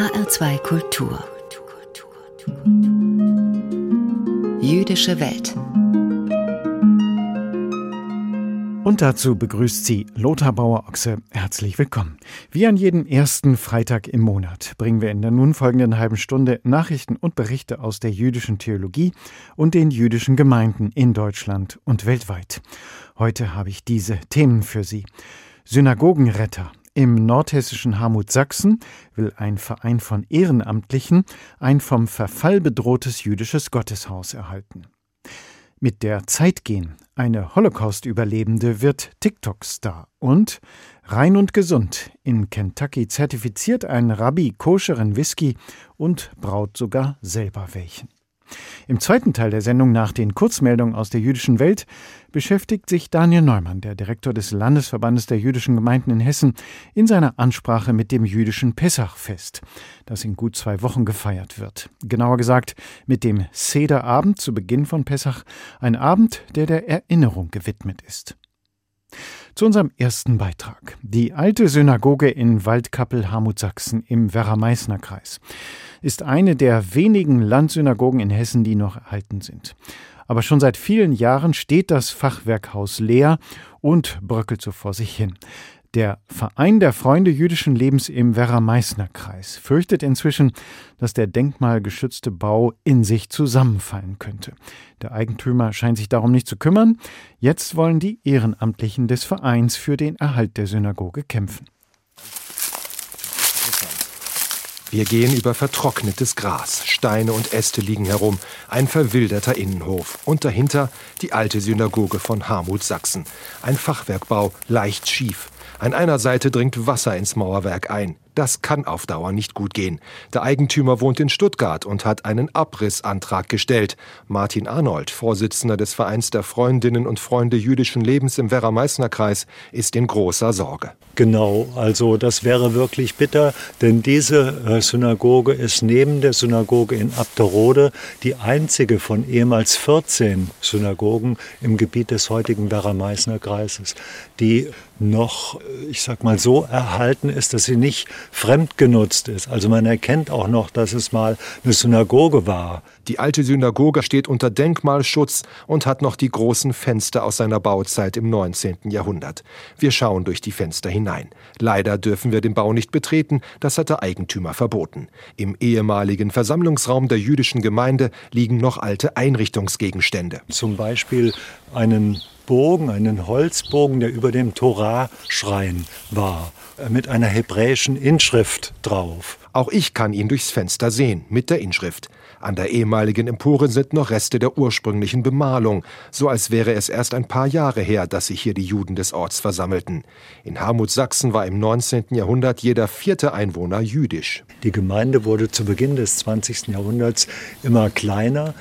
HR2 Kultur. Jüdische Welt. Und dazu begrüßt sie Lothar Bauer-Ochse. Herzlich willkommen. Wie an jedem ersten Freitag im Monat bringen wir in der nun folgenden halben Stunde Nachrichten und Berichte aus der jüdischen Theologie und den jüdischen Gemeinden in Deutschland und weltweit. Heute habe ich diese Themen für Sie. Synagogenretter. Im nordhessischen Hamut-Sachsen will ein Verein von Ehrenamtlichen ein vom Verfall bedrohtes jüdisches Gotteshaus erhalten. Mit der Zeit gehen. Eine Holocaust-Überlebende wird TikTok-Star. Und rein und gesund. In Kentucky zertifiziert ein Rabbi koscheren Whisky und braut sogar selber welchen. Im zweiten Teil der Sendung nach den Kurzmeldungen aus der jüdischen Welt beschäftigt sich Daniel Neumann, der Direktor des Landesverbandes der jüdischen Gemeinden in Hessen, in seiner Ansprache mit dem jüdischen Pessachfest, das in gut zwei Wochen gefeiert wird. Genauer gesagt mit dem Sederabend zu Beginn von Pessach, ein Abend, der der Erinnerung gewidmet ist. Zu unserem ersten Beitrag. Die alte Synagoge in Waldkappel-Hamut-Sachsen im Werra-Meißner-Kreis ist eine der wenigen Landsynagogen in Hessen, die noch erhalten sind. Aber schon seit vielen Jahren steht das Fachwerkhaus leer und bröckelt so vor sich hin. Der Verein der Freunde jüdischen Lebens im Werra-Meißner-Kreis fürchtet inzwischen, dass der denkmalgeschützte Bau in sich zusammenfallen könnte. Der Eigentümer scheint sich darum nicht zu kümmern. Jetzt wollen die Ehrenamtlichen des Vereins für den Erhalt der Synagoge kämpfen. Wir gehen über vertrocknetes Gras, Steine und Äste liegen herum, ein verwilderter Innenhof und dahinter die alte Synagoge von Harmut Sachsen. Ein Fachwerkbau, leicht schief. An einer Seite dringt Wasser ins Mauerwerk ein. Das kann auf Dauer nicht gut gehen. Der Eigentümer wohnt in Stuttgart und hat einen Abrissantrag gestellt. Martin Arnold, Vorsitzender des Vereins der Freundinnen und Freunde jüdischen Lebens im Werra-Meißner-Kreis, ist in großer Sorge. Genau, also das wäre wirklich bitter, denn diese äh, Synagoge ist neben der Synagoge in Abderode die einzige von ehemals 14 Synagogen im Gebiet des heutigen Werra-Meißner-Kreises, die noch, äh, ich sag mal, so erhalten ist, dass sie nicht fremdgenutzt ist. Also man erkennt auch noch, dass es mal eine Synagoge war. Die alte Synagoge steht unter Denkmalschutz und hat noch die großen Fenster aus seiner Bauzeit im 19. Jahrhundert. Wir schauen durch die Fenster hinein. Leider dürfen wir den Bau nicht betreten, das hat der Eigentümer verboten. Im ehemaligen Versammlungsraum der jüdischen Gemeinde liegen noch alte Einrichtungsgegenstände. Zum Beispiel einen Bogen, einen Holzbogen, der über dem Torah-Schrein war, mit einer hebräischen Inschrift drauf. Auch ich kann ihn durchs Fenster sehen, mit der Inschrift. An der ehemaligen Empore sind noch Reste der ursprünglichen Bemalung, so als wäre es erst ein paar Jahre her, dass sich hier die Juden des Orts versammelten. In Harmut Sachsen war im 19. Jahrhundert jeder vierte Einwohner jüdisch. Die Gemeinde wurde zu Beginn des 20. Jahrhunderts immer kleiner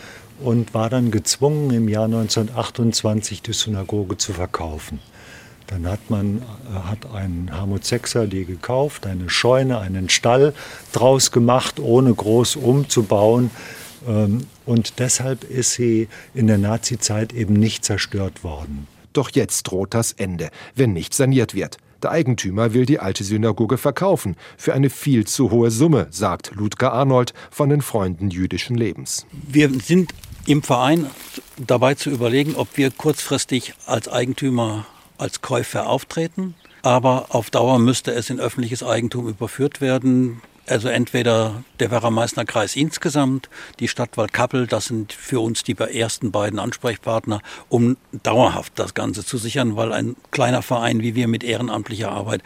und war dann gezwungen, im Jahr 1928 die Synagoge zu verkaufen. Dann hat man äh, hat ein Hamut Sechser die gekauft, eine Scheune, einen Stall draus gemacht, ohne groß umzubauen. Ähm, und deshalb ist sie in der Nazizeit eben nicht zerstört worden. Doch jetzt droht das Ende, wenn nicht saniert wird. Der Eigentümer will die alte Synagoge verkaufen für eine viel zu hohe Summe, sagt Ludger Arnold von den Freunden jüdischen Lebens. Wir sind im Verein dabei zu überlegen, ob wir kurzfristig als Eigentümer, als Käufer auftreten. Aber auf Dauer müsste es in öffentliches Eigentum überführt werden. Also entweder der Werra-Meißner Kreis insgesamt, die Stadt Waldkappel, das sind für uns die ersten beiden Ansprechpartner, um dauerhaft das Ganze zu sichern, weil ein kleiner Verein wie wir mit ehrenamtlicher Arbeit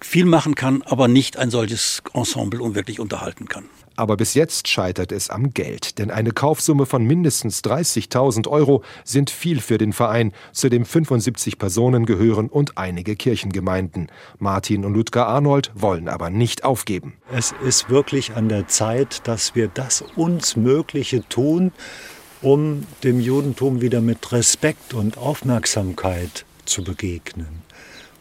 viel machen kann, aber nicht ein solches Ensemble unwirklich unterhalten kann. Aber bis jetzt scheitert es am Geld, denn eine Kaufsumme von mindestens 30.000 Euro sind viel für den Verein, zu dem 75 Personen gehören und einige Kirchengemeinden. Martin und Ludger Arnold wollen aber nicht aufgeben. Es ist wirklich an der Zeit, dass wir das uns Mögliche tun, um dem Judentum wieder mit Respekt und Aufmerksamkeit zu begegnen.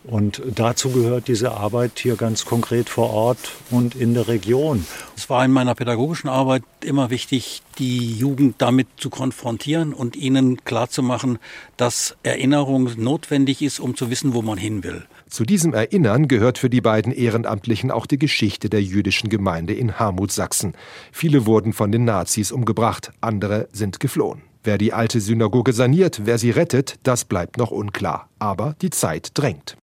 Und dazu gehört diese Arbeit hier ganz konkret vor Ort und in der Region. Es war in meiner pädagogischen Arbeit immer wichtig, die Jugend damit zu konfrontieren und ihnen klarzumachen, dass Erinnerung notwendig ist, um zu wissen, wo man hin will. Zu diesem Erinnern gehört für die beiden Ehrenamtlichen auch die Geschichte der jüdischen Gemeinde in Harmut, Sachsen. Viele wurden von den Nazis umgebracht, andere sind geflohen. Wer die alte Synagoge saniert, wer sie rettet, das bleibt noch unklar. Aber die Zeit drängt.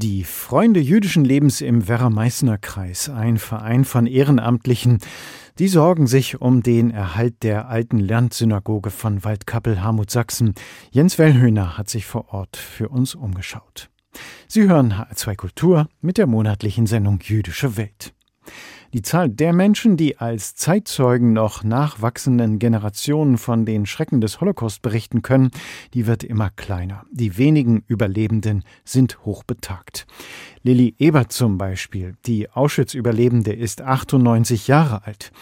Die Freunde jüdischen Lebens im Werra-Meißner Kreis, ein Verein von Ehrenamtlichen, die sorgen sich um den Erhalt der alten Landsynagoge von Waldkappel, Harmut Sachsen. Jens Wellhöhner hat sich vor Ort für uns umgeschaut. Sie hören HR2 Kultur mit der monatlichen Sendung Jüdische Welt. Die Zahl der Menschen, die als Zeitzeugen noch nachwachsenden Generationen von den Schrecken des Holocaust berichten können, die wird immer kleiner. Die wenigen Überlebenden sind hochbetagt. Lilly Ebert zum Beispiel, die Auschwitz-Überlebende, ist 98 Jahre alt.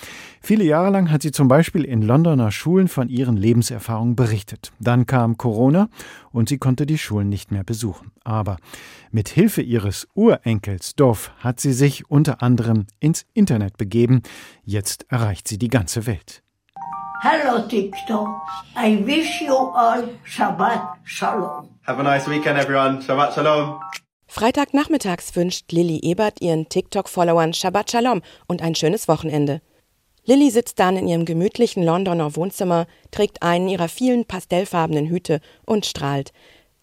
Viele Jahre lang hat sie zum Beispiel in Londoner Schulen von ihren Lebenserfahrungen berichtet. Dann kam Corona und sie konnte die Schulen nicht mehr besuchen. Aber mit Hilfe ihres Urenkels Dorf hat sie sich unter anderem ins Internet begeben. Jetzt erreicht sie die ganze Welt. Hello TikTok. I wish you all Shabbat Shalom. Have a nice weekend everyone. Shabbat Shalom. Freitagnachmittags wünscht Lilly Ebert ihren TikTok-Followern Shabbat Shalom und ein schönes Wochenende. Lilly sitzt dann in ihrem gemütlichen Londoner Wohnzimmer, trägt einen ihrer vielen pastellfarbenen Hüte und strahlt.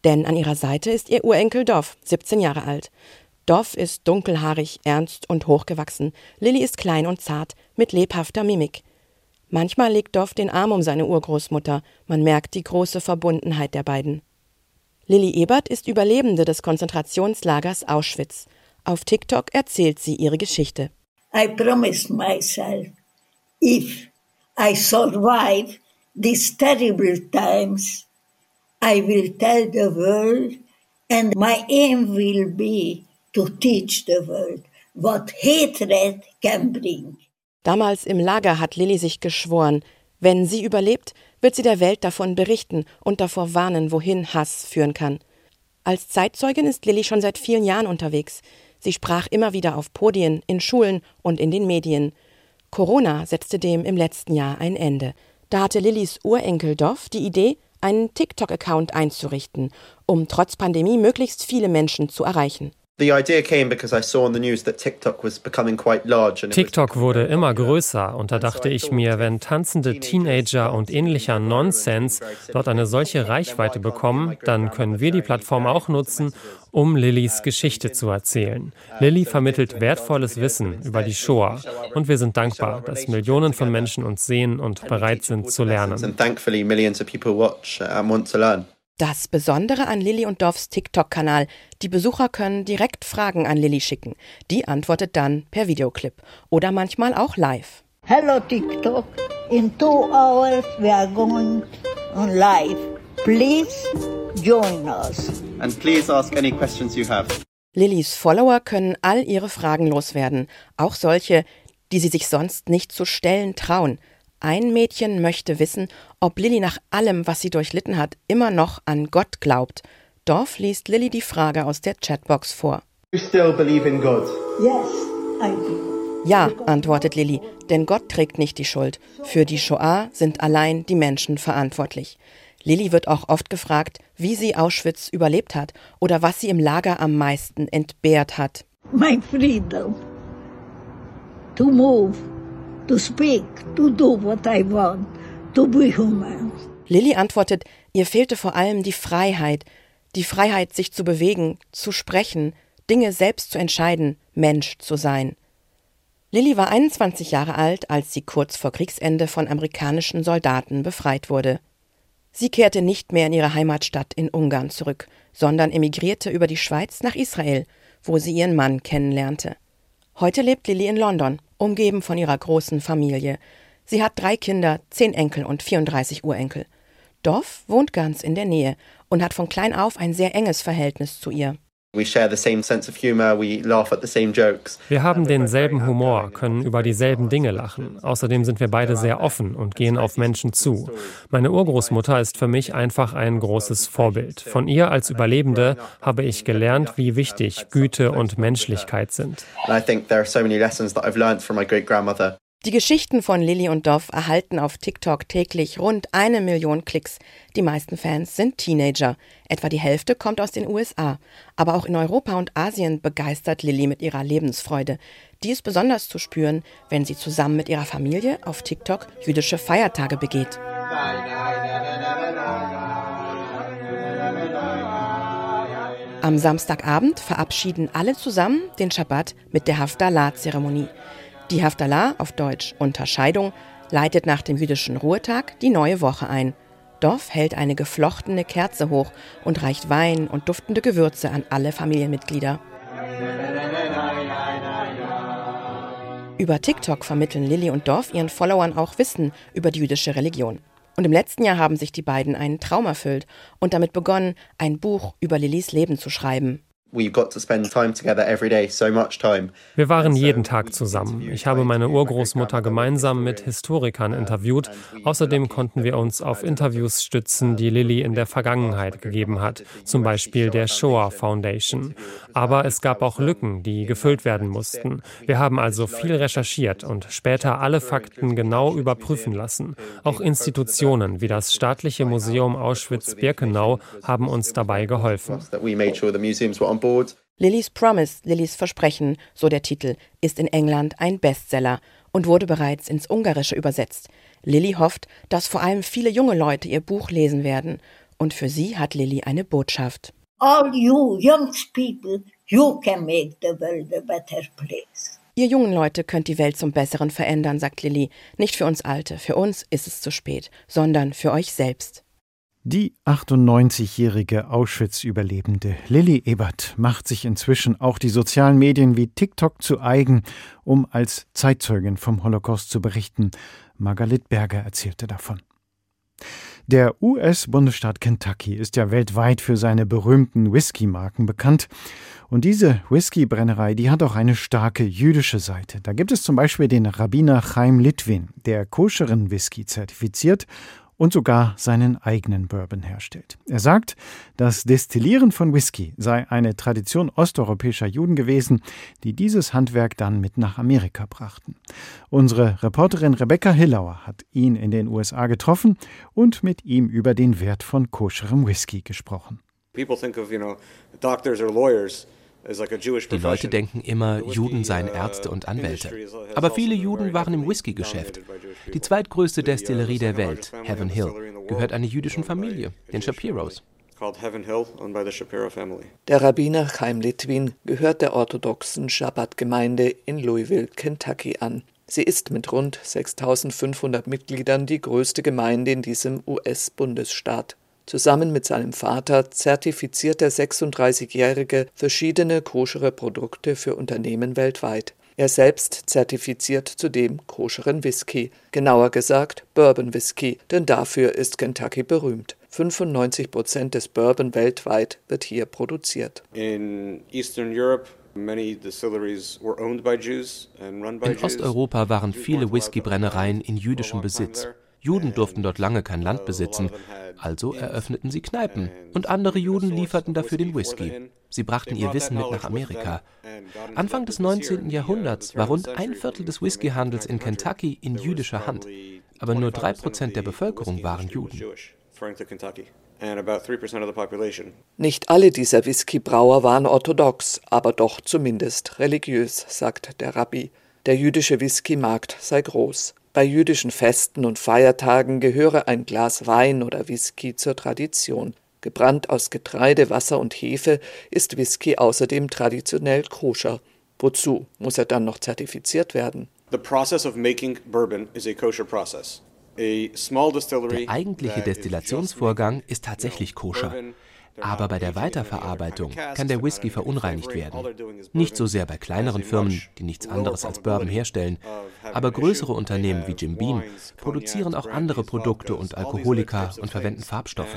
Denn an ihrer Seite ist ihr Urenkel Dov, 17 Jahre alt. Dov ist dunkelhaarig, ernst und hochgewachsen. Lilly ist klein und zart, mit lebhafter Mimik. Manchmal legt Dov den Arm um seine Urgroßmutter. Man merkt die große Verbundenheit der beiden. Lilly Ebert ist Überlebende des Konzentrationslagers Auschwitz. Auf TikTok erzählt sie ihre Geschichte. I promised myself, if I survive these terrible times, I will tell the world, and my aim will be to teach the world what hatred can bring. Damals im Lager hat Lilly sich geschworen, wenn sie überlebt, wird sie der Welt davon berichten und davor warnen, wohin Hass führen kann. Als Zeitzeugin ist Lilly schon seit vielen Jahren unterwegs. Sie sprach immer wieder auf Podien, in Schulen und in den Medien. Corona setzte dem im letzten Jahr ein Ende. Da hatte Lillys Urenkel Doff die Idee, einen TikTok-Account einzurichten, um trotz Pandemie möglichst viele Menschen zu erreichen. TikTok wurde immer größer und da dachte ich mir, wenn tanzende Teenager und ähnlicher Nonsens dort eine solche Reichweite bekommen, dann können wir die Plattform auch nutzen, um Lillys Geschichte zu erzählen. Lilly vermittelt wertvolles Wissen über die Shoah. Und wir sind dankbar, dass Millionen von Menschen uns sehen und bereit sind zu lernen. Das Besondere an Lilly und Dorfs TikTok-Kanal, die Besucher können direkt Fragen an Lilly schicken. Die antwortet dann per Videoclip oder manchmal auch live. Hello TikTok. In two hours we are going on live. Please join us. And please ask any questions you have. Lillys Follower können all ihre Fragen loswerden, auch solche, die sie sich sonst nicht zu stellen trauen. Ein Mädchen möchte wissen, ob Lilly nach allem, was sie durchlitten hat, immer noch an Gott glaubt. Dorf liest Lilly die Frage aus der Chatbox vor. You still believe in God? Yes, I do. Ja, antwortet Lilly, denn Gott trägt nicht die Schuld. Für die Shoah sind allein die Menschen verantwortlich. Lilly wird auch oft gefragt, wie sie Auschwitz überlebt hat oder was sie im Lager am meisten entbehrt hat. My freedom to move to speak, to do what I want, to be human. Lilly antwortet, ihr fehlte vor allem die Freiheit, die Freiheit, sich zu bewegen, zu sprechen, Dinge selbst zu entscheiden, Mensch zu sein. Lilly war 21 Jahre alt, als sie kurz vor Kriegsende von amerikanischen Soldaten befreit wurde. Sie kehrte nicht mehr in ihre Heimatstadt in Ungarn zurück, sondern emigrierte über die Schweiz nach Israel, wo sie ihren Mann kennenlernte. Heute lebt Lilly in London umgeben von ihrer großen Familie. Sie hat drei Kinder, zehn Enkel und 34 Urenkel. Dorf wohnt ganz in der Nähe und hat von klein auf ein sehr enges Verhältnis zu ihr. Wir haben denselben Humor, können über dieselben Dinge lachen. Außerdem sind wir beide sehr offen und gehen auf Menschen zu. Meine Urgroßmutter ist für mich einfach ein großes Vorbild. Von ihr als Überlebende habe ich gelernt, wie wichtig Güte und Menschlichkeit sind. Die Geschichten von Lilly und Dov erhalten auf TikTok täglich rund eine Million Klicks. Die meisten Fans sind Teenager. Etwa die Hälfte kommt aus den USA. Aber auch in Europa und Asien begeistert Lilly mit ihrer Lebensfreude. Die ist besonders zu spüren, wenn sie zusammen mit ihrer Familie auf TikTok jüdische Feiertage begeht. Am Samstagabend verabschieden alle zusammen den Schabbat mit der Haftalah-Zeremonie. Die Haftalah, auf Deutsch Unterscheidung, leitet nach dem jüdischen Ruhetag die neue Woche ein. Dov hält eine geflochtene Kerze hoch und reicht Wein und duftende Gewürze an alle Familienmitglieder. Über TikTok vermitteln Lilly und Dov ihren Followern auch Wissen über die jüdische Religion. Und im letzten Jahr haben sich die beiden einen Traum erfüllt und damit begonnen, ein Buch über Lillys Leben zu schreiben. We got to spend time together every day, so much time. Wir waren jeden Tag zusammen. Ich habe meine Urgroßmutter gemeinsam mit Historikern interviewt. Außerdem konnten wir uns auf Interviews stützen, die Lilly in der Vergangenheit gegeben hat, zum Beispiel der Shoah Foundation. Aber es gab auch Lücken, die gefüllt werden mussten. Wir haben also viel recherchiert und später alle Fakten genau überprüfen lassen. Auch Institutionen wie das Staatliche Museum Auschwitz-Birkenau haben uns dabei geholfen. Lillys Promise, Lillys Versprechen, so der Titel, ist in England ein Bestseller und wurde bereits ins Ungarische übersetzt. Lilly hofft, dass vor allem viele junge Leute ihr Buch lesen werden. Und für sie hat Lilly eine Botschaft. All you young people, you can make the world a better place. Ihr jungen Leute könnt die Welt zum Besseren verändern, sagt Lilly. Nicht für uns Alte, für uns ist es zu spät, sondern für euch selbst. Die 98-jährige Auschwitz-Überlebende Lilly Ebert macht sich inzwischen auch die sozialen Medien wie TikTok zu eigen, um als Zeitzeugin vom Holocaust zu berichten. Margalit Berger erzählte davon. Der US-Bundesstaat Kentucky ist ja weltweit für seine berühmten Whisky-Marken bekannt. Und diese Whisky-Brennerei, die hat auch eine starke jüdische Seite. Da gibt es zum Beispiel den Rabbiner Chaim Litwin, der koscheren Whisky zertifiziert und sogar seinen eigenen Bourbon herstellt. Er sagt, das Destillieren von Whisky sei eine Tradition osteuropäischer Juden gewesen, die dieses Handwerk dann mit nach Amerika brachten. Unsere Reporterin Rebecca Hillauer hat ihn in den USA getroffen und mit ihm über den Wert von koscherem Whisky gesprochen. People think of, you know, doctors or lawyers die Leute denken immer, Juden seien uh, Ärzte und Anwälte. Aber viele Juden waren im Whisky-Geschäft. Die zweitgrößte Destillerie der Welt, Heaven Hill, gehört einer jüdischen Familie, den Shapiros. Der Rabbiner Chaim Litwin gehört der orthodoxen Schabbat-Gemeinde in Louisville, Kentucky an. Sie ist mit rund 6500 Mitgliedern die größte Gemeinde in diesem US-Bundesstaat. Zusammen mit seinem Vater zertifiziert der 36-Jährige verschiedene koschere Produkte für Unternehmen weltweit. Er selbst zertifiziert zudem koscheren Whisky, genauer gesagt Bourbon Whisky, denn dafür ist Kentucky berühmt. 95 Prozent des Bourbon weltweit wird hier produziert. In Eastern Europe in Osteuropa waren viele Whiskybrennereien in jüdischem Besitz. Juden durften dort lange kein Land besitzen, also eröffneten sie Kneipen und andere Juden lieferten dafür den Whisky. Sie brachten ihr Wissen mit nach Amerika. Anfang des 19. Jahrhunderts war rund ein Viertel des Whiskyhandels in Kentucky in jüdischer Hand, aber nur drei Prozent der Bevölkerung waren Juden. Nicht alle dieser Whiskybrauer waren orthodox, aber doch zumindest religiös, sagt der Rabbi. Der jüdische Whiskymarkt sei groß. Bei jüdischen Festen und Feiertagen gehöre ein Glas Wein oder Whisky zur Tradition. Gebrannt aus Getreide, Wasser und Hefe ist Whisky außerdem traditionell koscher. Wozu muss er dann noch zertifiziert werden? Der eigentliche Destillationsvorgang ist tatsächlich koscher. Aber bei der Weiterverarbeitung kann der Whisky verunreinigt werden. Nicht so sehr bei kleineren Firmen, die nichts anderes als Bourbon herstellen, aber größere Unternehmen wie Jim Beam produzieren auch andere Produkte und Alkoholika und verwenden Farbstoffe.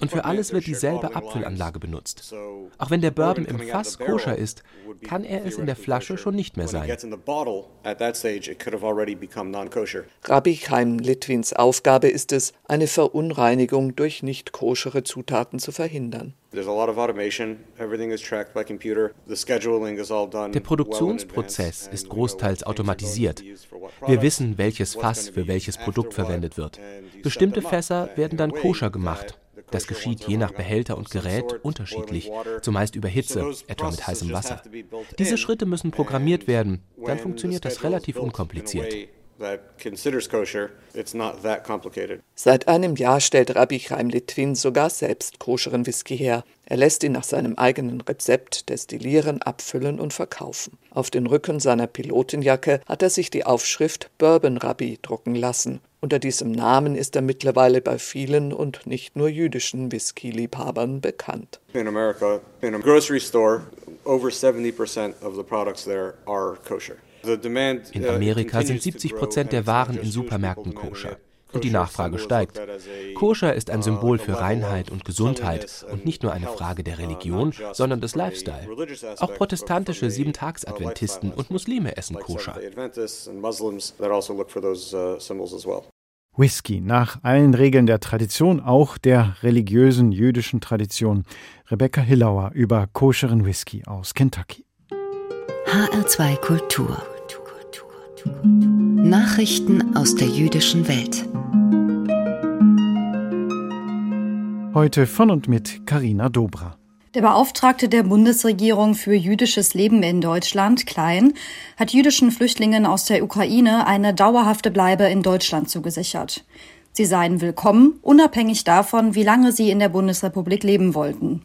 Und für alles wird dieselbe Abfüllanlage benutzt. Auch wenn der Bourbon im Fass koscher ist, kann er es in der Flasche schon nicht mehr sein. Rabbi Chaim Litwins Aufgabe ist es, eine Verunreinigung durch nicht koschere Zutaten zu verhindern. Der Produktionsprozess ist großteils automatisiert. Wir wissen, welches Fass für welches Produkt verwendet wird. Bestimmte Fässer werden dann koscher gemacht. Das geschieht je nach Behälter und Gerät unterschiedlich, zumeist über Hitze, etwa mit heißem Wasser. Diese Schritte müssen programmiert werden, dann funktioniert das relativ unkompliziert. Seit einem Jahr stellt Rabbi Chaim Litvin sogar selbst koscheren Whisky her. Er lässt ihn nach seinem eigenen Rezept destillieren, abfüllen und verkaufen. Auf den Rücken seiner Pilotenjacke hat er sich die Aufschrift Bourbon Rabbi drucken lassen. Unter diesem Namen ist er mittlerweile bei vielen und nicht nur jüdischen Whisky-Liebhabern bekannt. In America, in a grocery store, over 70% of the products there are kosher. In uh, Amerika sind 70 Prozent der Waren in Supermärkten koscher. Und die Nachfrage steigt. Koscher ist ein Symbol für Reinheit und Gesundheit und nicht nur eine Frage der Religion, sondern des Lifestyle. Auch protestantische Siebentagsadventisten und Muslime essen Koscher. Whisky nach allen Regeln der Tradition, auch der religiösen jüdischen Tradition. Rebecca Hillauer über koscheren Whisky aus Kentucky. HR2 Kultur. Nachrichten aus der jüdischen Welt. Heute von und mit Karina Dobra. Der Beauftragte der Bundesregierung für jüdisches Leben in Deutschland, Klein, hat jüdischen Flüchtlingen aus der Ukraine eine dauerhafte Bleibe in Deutschland zugesichert. Sie seien willkommen, unabhängig davon, wie lange sie in der Bundesrepublik leben wollten.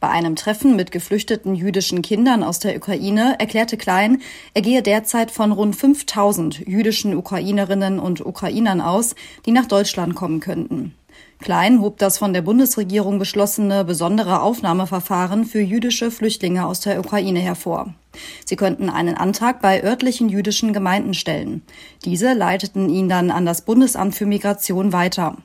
Bei einem Treffen mit geflüchteten jüdischen Kindern aus der Ukraine erklärte Klein, er gehe derzeit von rund 5000 jüdischen Ukrainerinnen und Ukrainern aus, die nach Deutschland kommen könnten. Klein hob das von der Bundesregierung beschlossene besondere Aufnahmeverfahren für jüdische Flüchtlinge aus der Ukraine hervor. Sie könnten einen Antrag bei örtlichen jüdischen Gemeinden stellen. Diese leiteten ihn dann an das Bundesamt für Migration weiter.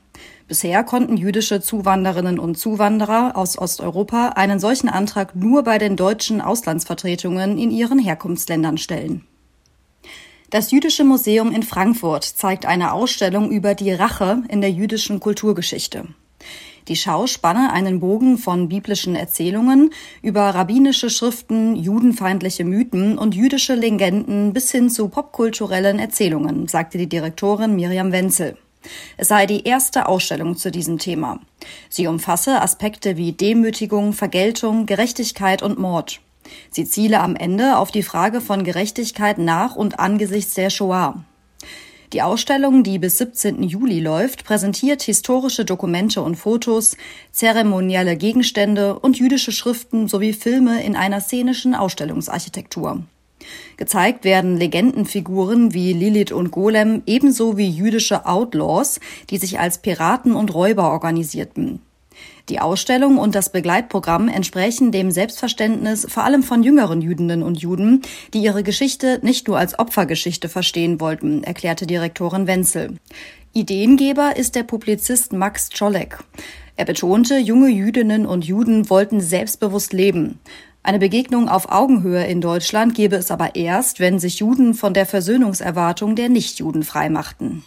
Bisher konnten jüdische Zuwanderinnen und Zuwanderer aus Osteuropa einen solchen Antrag nur bei den deutschen Auslandsvertretungen in ihren Herkunftsländern stellen. Das Jüdische Museum in Frankfurt zeigt eine Ausstellung über die Rache in der jüdischen Kulturgeschichte. Die Schau spanne einen Bogen von biblischen Erzählungen über rabbinische Schriften, judenfeindliche Mythen und jüdische Legenden bis hin zu popkulturellen Erzählungen, sagte die Direktorin Miriam Wenzel. Es sei die erste Ausstellung zu diesem Thema. Sie umfasse Aspekte wie Demütigung, Vergeltung, Gerechtigkeit und Mord. Sie ziele am Ende auf die Frage von Gerechtigkeit nach und angesichts der Shoah. Die Ausstellung, die bis 17. Juli läuft, präsentiert historische Dokumente und Fotos, zeremonielle Gegenstände und jüdische Schriften sowie Filme in einer szenischen Ausstellungsarchitektur. Gezeigt werden Legendenfiguren wie Lilith und Golem ebenso wie jüdische Outlaws, die sich als Piraten und Räuber organisierten. Die Ausstellung und das Begleitprogramm entsprechen dem Selbstverständnis vor allem von jüngeren Jüdinnen und Juden, die ihre Geschichte nicht nur als Opfergeschichte verstehen wollten, erklärte Direktorin Wenzel. Ideengeber ist der Publizist Max Czolek. Er betonte, junge Jüdinnen und Juden wollten selbstbewusst leben. Eine Begegnung auf Augenhöhe in Deutschland gäbe es aber erst, wenn sich Juden von der Versöhnungserwartung der Nichtjuden freimachten.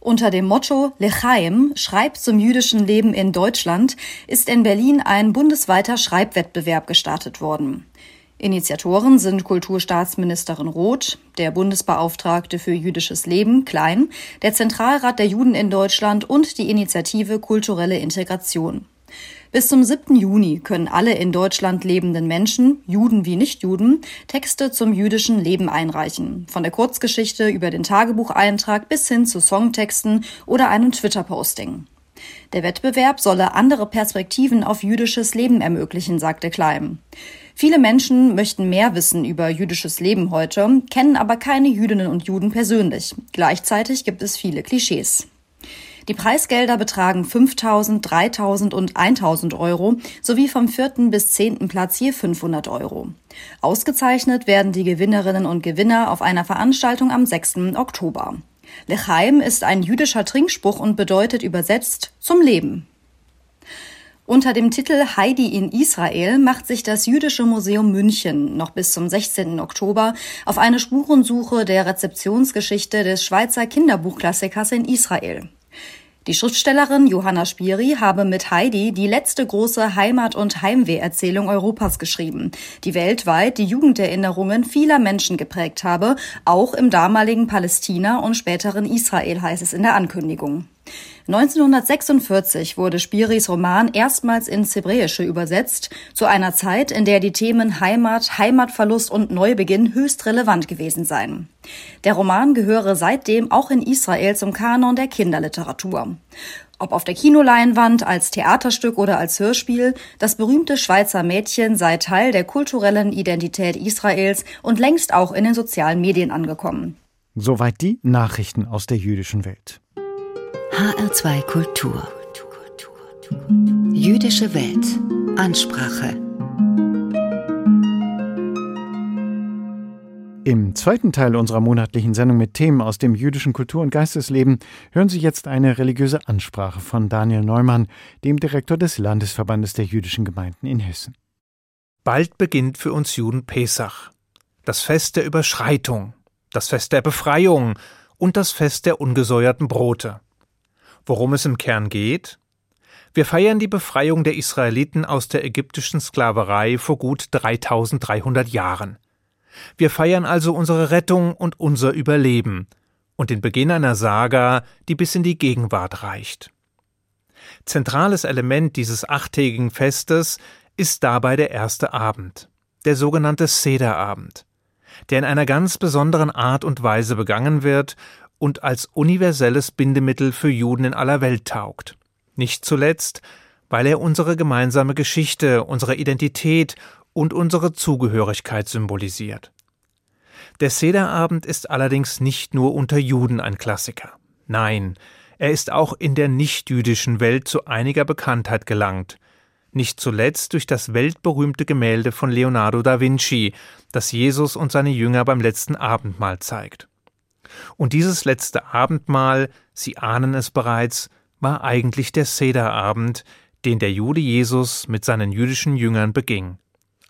Unter dem Motto Lechaim, Schreib zum jüdischen Leben in Deutschland, ist in Berlin ein bundesweiter Schreibwettbewerb gestartet worden. Initiatoren sind Kulturstaatsministerin Roth, der Bundesbeauftragte für jüdisches Leben Klein, der Zentralrat der Juden in Deutschland und die Initiative Kulturelle Integration. Bis zum 7. Juni können alle in Deutschland lebenden Menschen, Juden wie Nichtjuden, Texte zum jüdischen Leben einreichen. Von der Kurzgeschichte über den Tagebucheintrag bis hin zu Songtexten oder einem Twitter-Posting. Der Wettbewerb solle andere Perspektiven auf jüdisches Leben ermöglichen, sagte Klein. Viele Menschen möchten mehr wissen über jüdisches Leben heute, kennen aber keine Jüdinnen und Juden persönlich. Gleichzeitig gibt es viele Klischees. Die Preisgelder betragen 5.000, 3.000 und 1.000 Euro sowie vom vierten bis zehnten Platz je 500 Euro. Ausgezeichnet werden die Gewinnerinnen und Gewinner auf einer Veranstaltung am 6. Oktober. Lechaim ist ein jüdischer Trinkspruch und bedeutet übersetzt zum Leben. Unter dem Titel Heidi in Israel macht sich das Jüdische Museum München noch bis zum 16. Oktober auf eine Spurensuche der Rezeptionsgeschichte des Schweizer Kinderbuchklassikers in Israel. Die Schriftstellerin Johanna Spiri habe mit Heidi die letzte große Heimat- und Heimweherzählung Europas geschrieben, die weltweit die Jugenderinnerungen vieler Menschen geprägt habe, auch im damaligen Palästina und späteren Israel heißt es in der Ankündigung. 1946 wurde Spiris Roman erstmals ins Hebräische übersetzt, zu einer Zeit, in der die Themen Heimat, Heimatverlust und Neubeginn höchst relevant gewesen seien. Der Roman gehöre seitdem auch in Israel zum Kanon der Kinderliteratur. Ob auf der Kinoleinwand, als Theaterstück oder als Hörspiel, das berühmte Schweizer Mädchen sei Teil der kulturellen Identität Israels und längst auch in den sozialen Medien angekommen. Soweit die Nachrichten aus der jüdischen Welt. HR2 Kultur. Jüdische Welt. Ansprache. Im zweiten Teil unserer monatlichen Sendung mit Themen aus dem jüdischen Kultur- und Geistesleben hören Sie jetzt eine religiöse Ansprache von Daniel Neumann, dem Direktor des Landesverbandes der jüdischen Gemeinden in Hessen. Bald beginnt für uns Juden Pesach, das Fest der Überschreitung, das Fest der Befreiung und das Fest der ungesäuerten Brote. Worum es im Kern geht? Wir feiern die Befreiung der Israeliten aus der ägyptischen Sklaverei vor gut 3300 Jahren. Wir feiern also unsere Rettung und unser Überleben und den Beginn einer Saga, die bis in die Gegenwart reicht. Zentrales Element dieses achttägigen Festes ist dabei der erste Abend, der sogenannte Sederabend, der in einer ganz besonderen Art und Weise begangen wird und als universelles Bindemittel für Juden in aller Welt taugt. Nicht zuletzt, weil er unsere gemeinsame Geschichte, unsere Identität und unsere Zugehörigkeit symbolisiert. Der Sederabend ist allerdings nicht nur unter Juden ein Klassiker. Nein, er ist auch in der nichtjüdischen Welt zu einiger Bekanntheit gelangt, nicht zuletzt durch das weltberühmte Gemälde von Leonardo da Vinci, das Jesus und seine Jünger beim letzten Abendmahl zeigt. Und dieses letzte Abendmahl, Sie ahnen es bereits, war eigentlich der Sederabend, den der Jude Jesus mit seinen jüdischen Jüngern beging,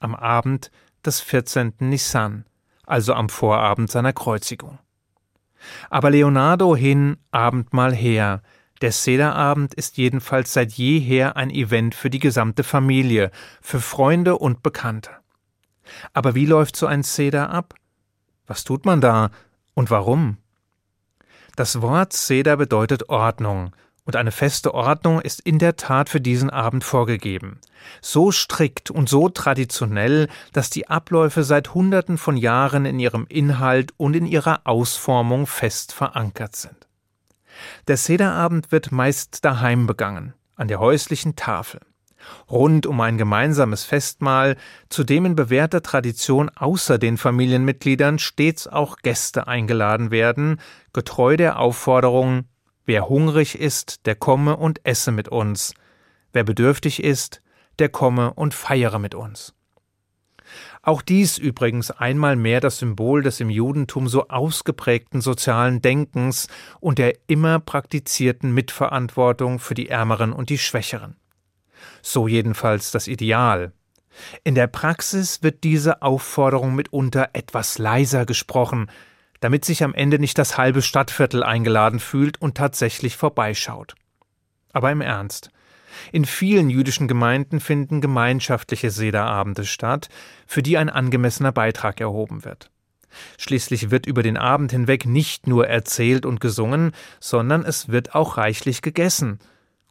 am Abend des 14. Nissan, also am Vorabend seiner Kreuzigung. Aber Leonardo hin, Abendmahl her, der Sederabend ist jedenfalls seit jeher ein Event für die gesamte Familie, für Freunde und Bekannte. Aber wie läuft so ein Seder ab? Was tut man da und warum? Das Wort Seder bedeutet Ordnung, und eine feste Ordnung ist in der Tat für diesen Abend vorgegeben. So strikt und so traditionell, dass die Abläufe seit Hunderten von Jahren in ihrem Inhalt und in ihrer Ausformung fest verankert sind. Der Sederabend wird meist daheim begangen, an der häuslichen Tafel rund um ein gemeinsames Festmahl, zu dem in bewährter Tradition außer den Familienmitgliedern stets auch Gäste eingeladen werden, getreu der Aufforderung Wer hungrig ist, der komme und esse mit uns, wer bedürftig ist, der komme und feiere mit uns. Auch dies übrigens einmal mehr das Symbol des im Judentum so ausgeprägten sozialen Denkens und der immer praktizierten Mitverantwortung für die Ärmeren und die Schwächeren. So jedenfalls das Ideal. In der Praxis wird diese Aufforderung mitunter etwas leiser gesprochen, damit sich am Ende nicht das halbe Stadtviertel eingeladen fühlt und tatsächlich vorbeischaut. Aber im Ernst. In vielen jüdischen Gemeinden finden gemeinschaftliche Sederabende statt, für die ein angemessener Beitrag erhoben wird. Schließlich wird über den Abend hinweg nicht nur erzählt und gesungen, sondern es wird auch reichlich gegessen,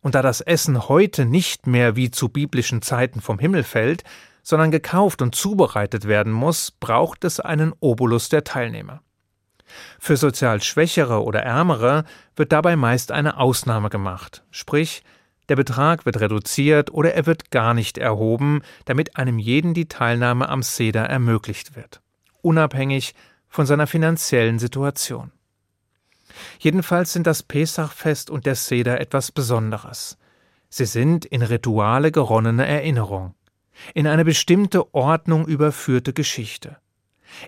und da das Essen heute nicht mehr wie zu biblischen Zeiten vom Himmel fällt, sondern gekauft und zubereitet werden muss, braucht es einen Obolus der Teilnehmer. Für sozial Schwächere oder Ärmere wird dabei meist eine Ausnahme gemacht, sprich, der Betrag wird reduziert oder er wird gar nicht erhoben, damit einem jeden die Teilnahme am Seder ermöglicht wird, unabhängig von seiner finanziellen Situation. Jedenfalls sind das Pesachfest und der Seder etwas Besonderes. Sie sind in Rituale geronnene Erinnerung, in eine bestimmte Ordnung überführte Geschichte,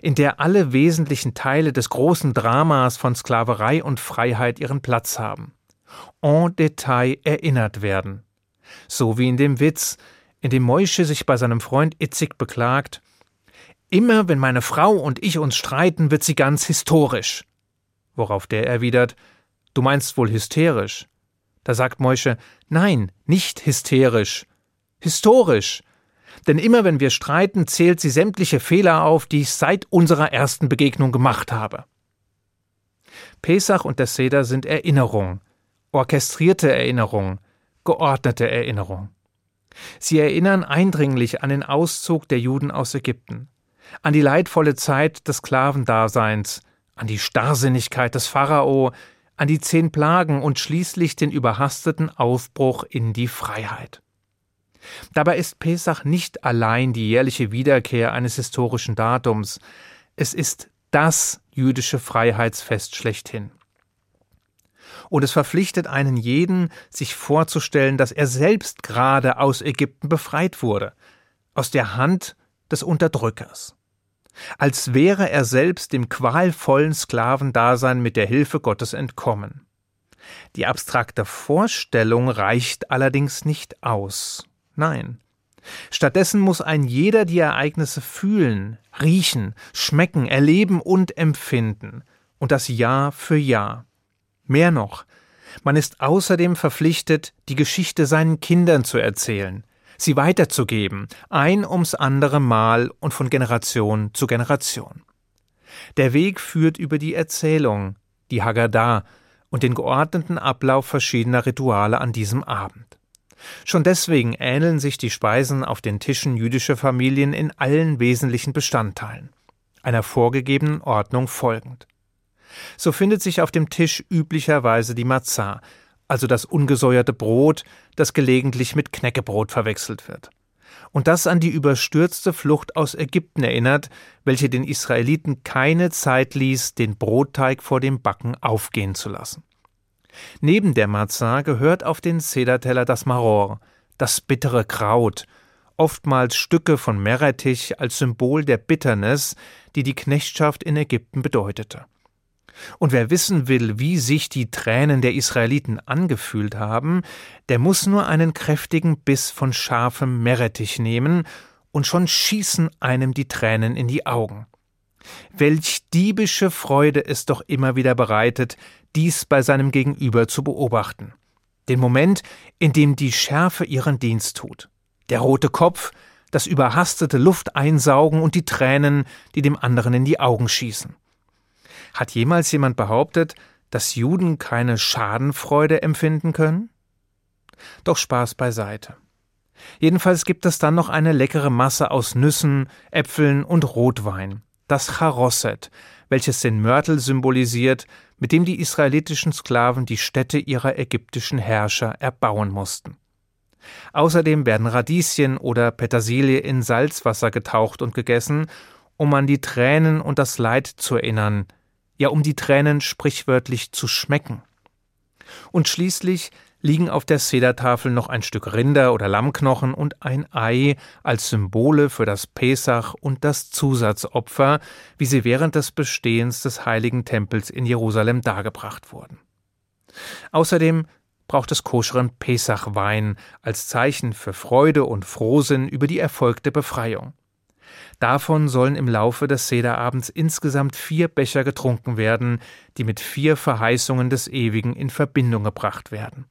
in der alle wesentlichen Teile des großen Dramas von Sklaverei und Freiheit ihren Platz haben, en Detail erinnert werden. So wie in dem Witz, in dem Moische sich bei seinem Freund Itzig beklagt, Immer wenn meine Frau und ich uns streiten, wird sie ganz historisch worauf der erwidert Du meinst wohl hysterisch. Da sagt Moische, nein, nicht hysterisch, historisch. Denn immer wenn wir streiten, zählt sie sämtliche Fehler auf, die ich seit unserer ersten Begegnung gemacht habe. Pesach und der Seder sind Erinnerung, orchestrierte Erinnerung, geordnete Erinnerung. Sie erinnern eindringlich an den Auszug der Juden aus Ägypten, an die leidvolle Zeit des Sklavendaseins, an die Starrsinnigkeit des Pharao, an die zehn Plagen und schließlich den überhasteten Aufbruch in die Freiheit. Dabei ist Pesach nicht allein die jährliche Wiederkehr eines historischen Datums, es ist das jüdische Freiheitsfest schlechthin. Und es verpflichtet einen jeden, sich vorzustellen, dass er selbst gerade aus Ägypten befreit wurde, aus der Hand des Unterdrückers. Als wäre er selbst dem qualvollen Sklavendasein mit der Hilfe Gottes entkommen. Die abstrakte Vorstellung reicht allerdings nicht aus. Nein. Stattdessen muss ein jeder die Ereignisse fühlen, riechen, schmecken, erleben und empfinden, und das Jahr für Jahr. Mehr noch, man ist außerdem verpflichtet, die Geschichte seinen Kindern zu erzählen, sie weiterzugeben, ein ums andere Mal und von Generation zu Generation. Der Weg führt über die Erzählung, die Haggadah und den geordneten Ablauf verschiedener Rituale an diesem Abend. Schon deswegen ähneln sich die Speisen auf den Tischen jüdischer Familien in allen wesentlichen Bestandteilen, einer vorgegebenen Ordnung folgend. So findet sich auf dem Tisch üblicherweise die Matzah, also das ungesäuerte Brot, das gelegentlich mit Knäckebrot verwechselt wird. Und das an die überstürzte Flucht aus Ägypten erinnert, welche den Israeliten keine Zeit ließ, den Brotteig vor dem Backen aufgehen zu lassen. Neben der Matzah gehört auf den Sederteller das Maror, das bittere Kraut, oftmals Stücke von Meerrettich als Symbol der Bitternis, die die Knechtschaft in Ägypten bedeutete. Und wer wissen will, wie sich die Tränen der Israeliten angefühlt haben, der muss nur einen kräftigen Biss von scharfem Meerrettich nehmen, und schon schießen einem die Tränen in die Augen. Welch diebische Freude es doch immer wieder bereitet, dies bei seinem Gegenüber zu beobachten. Den Moment, in dem die Schärfe ihren Dienst tut. Der rote Kopf, das überhastete Lufteinsaugen und die Tränen, die dem anderen in die Augen schießen. Hat jemals jemand behauptet, dass Juden keine Schadenfreude empfinden können? Doch Spaß beiseite. Jedenfalls gibt es dann noch eine leckere Masse aus Nüssen, Äpfeln und Rotwein, das Charosset, welches den Mörtel symbolisiert, mit dem die israelitischen Sklaven die Städte ihrer ägyptischen Herrscher erbauen mussten. Außerdem werden Radieschen oder Petersilie in Salzwasser getaucht und gegessen, um an die Tränen und das Leid zu erinnern, ja um die Tränen sprichwörtlich zu schmecken. Und schließlich liegen auf der Sedertafel noch ein Stück Rinder- oder Lammknochen und ein Ei als Symbole für das Pesach und das Zusatzopfer, wie sie während des Bestehens des heiligen Tempels in Jerusalem dargebracht wurden. Außerdem braucht es koscheren Pesachwein als Zeichen für Freude und Frohsinn über die erfolgte Befreiung. Davon sollen im Laufe des Sederabends insgesamt vier Becher getrunken werden, die mit vier Verheißungen des Ewigen in Verbindung gebracht werden.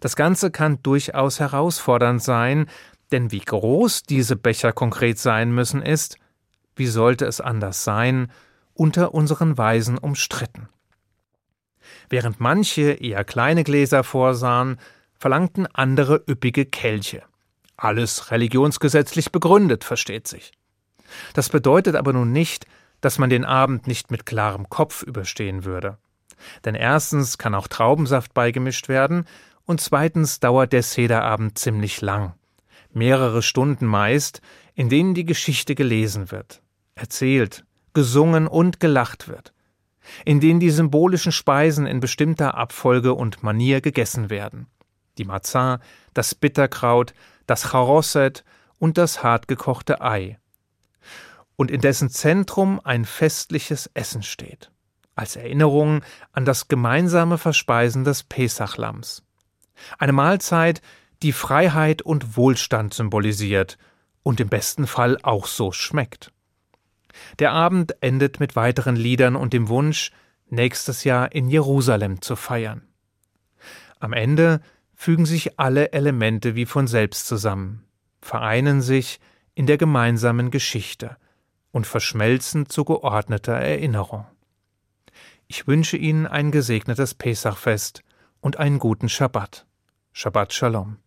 Das Ganze kann durchaus herausfordernd sein, denn wie groß diese Becher konkret sein müssen, ist, wie sollte es anders sein, unter unseren Weisen umstritten. Während manche eher kleine Gläser vorsahen, verlangten andere üppige Kelche. Alles religionsgesetzlich begründet, versteht sich. Das bedeutet aber nun nicht, dass man den Abend nicht mit klarem Kopf überstehen würde. Denn erstens kann auch Traubensaft beigemischt werden und zweitens dauert der Sederabend ziemlich lang. Mehrere Stunden meist, in denen die Geschichte gelesen wird, erzählt, gesungen und gelacht wird, in denen die symbolischen Speisen in bestimmter Abfolge und Manier gegessen werden. Die Mazah, das Bitterkraut, das Charosset und das hartgekochte Ei. Und in dessen Zentrum ein festliches Essen steht, als Erinnerung an das gemeinsame Verspeisen des Pesachlams. Eine Mahlzeit, die Freiheit und Wohlstand symbolisiert und im besten Fall auch so schmeckt. Der Abend endet mit weiteren Liedern und dem Wunsch, nächstes Jahr in Jerusalem zu feiern. Am Ende fügen sich alle Elemente wie von selbst zusammen, vereinen sich in der gemeinsamen Geschichte und verschmelzen zu geordneter Erinnerung. Ich wünsche Ihnen ein gesegnetes Pesachfest und einen guten Schabbat. Shabbat Shalom.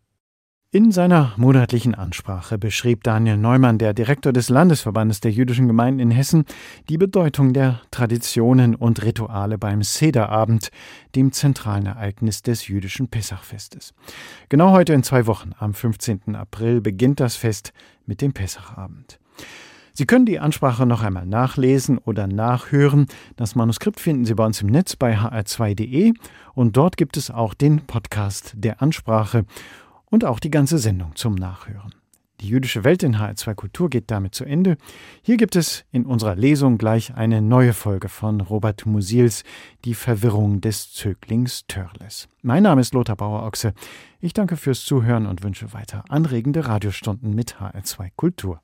In seiner monatlichen Ansprache beschrieb Daniel Neumann, der Direktor des Landesverbandes der jüdischen Gemeinden in Hessen, die Bedeutung der Traditionen und Rituale beim Sederabend, dem zentralen Ereignis des jüdischen Pessachfestes. Genau heute in zwei Wochen, am 15. April, beginnt das Fest mit dem Pessachabend. Sie können die Ansprache noch einmal nachlesen oder nachhören. Das Manuskript finden Sie bei uns im Netz bei hr2.de und dort gibt es auch den Podcast der Ansprache und auch die ganze Sendung zum Nachhören. Die jüdische Welt in HR2 Kultur geht damit zu Ende. Hier gibt es in unserer Lesung gleich eine neue Folge von Robert Musils Die Verwirrung des Zöglings Törles. Mein Name ist Lothar Bauer-Ochse. Ich danke fürs Zuhören und wünsche weiter anregende Radiostunden mit HR2 Kultur.